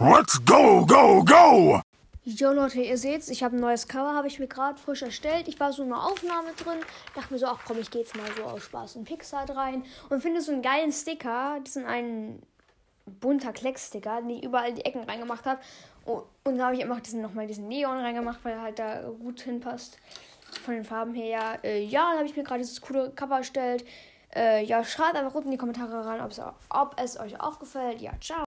Let's go, go, go! Jo Leute, ihr seht's, ich habe ein neues Cover, habe ich mir gerade frisch erstellt. Ich war so in einer Aufnahme drin, dachte mir so, ach komm, ich gehe jetzt mal so aus Spaß in Pixar rein und finde so einen geilen Sticker. Das ist ein bunter Klecksticker, den ich überall in die Ecken reingemacht habe. Und da habe ich einfach diesen nochmal diesen Neon reingemacht, weil er halt da gut hinpasst. Von den Farben her, ja. Äh, ja, dann habe ich mir gerade dieses coole Cover erstellt. Äh, ja, schreibt einfach unten in die Kommentare rein, ob es euch aufgefällt. Ja, ciao.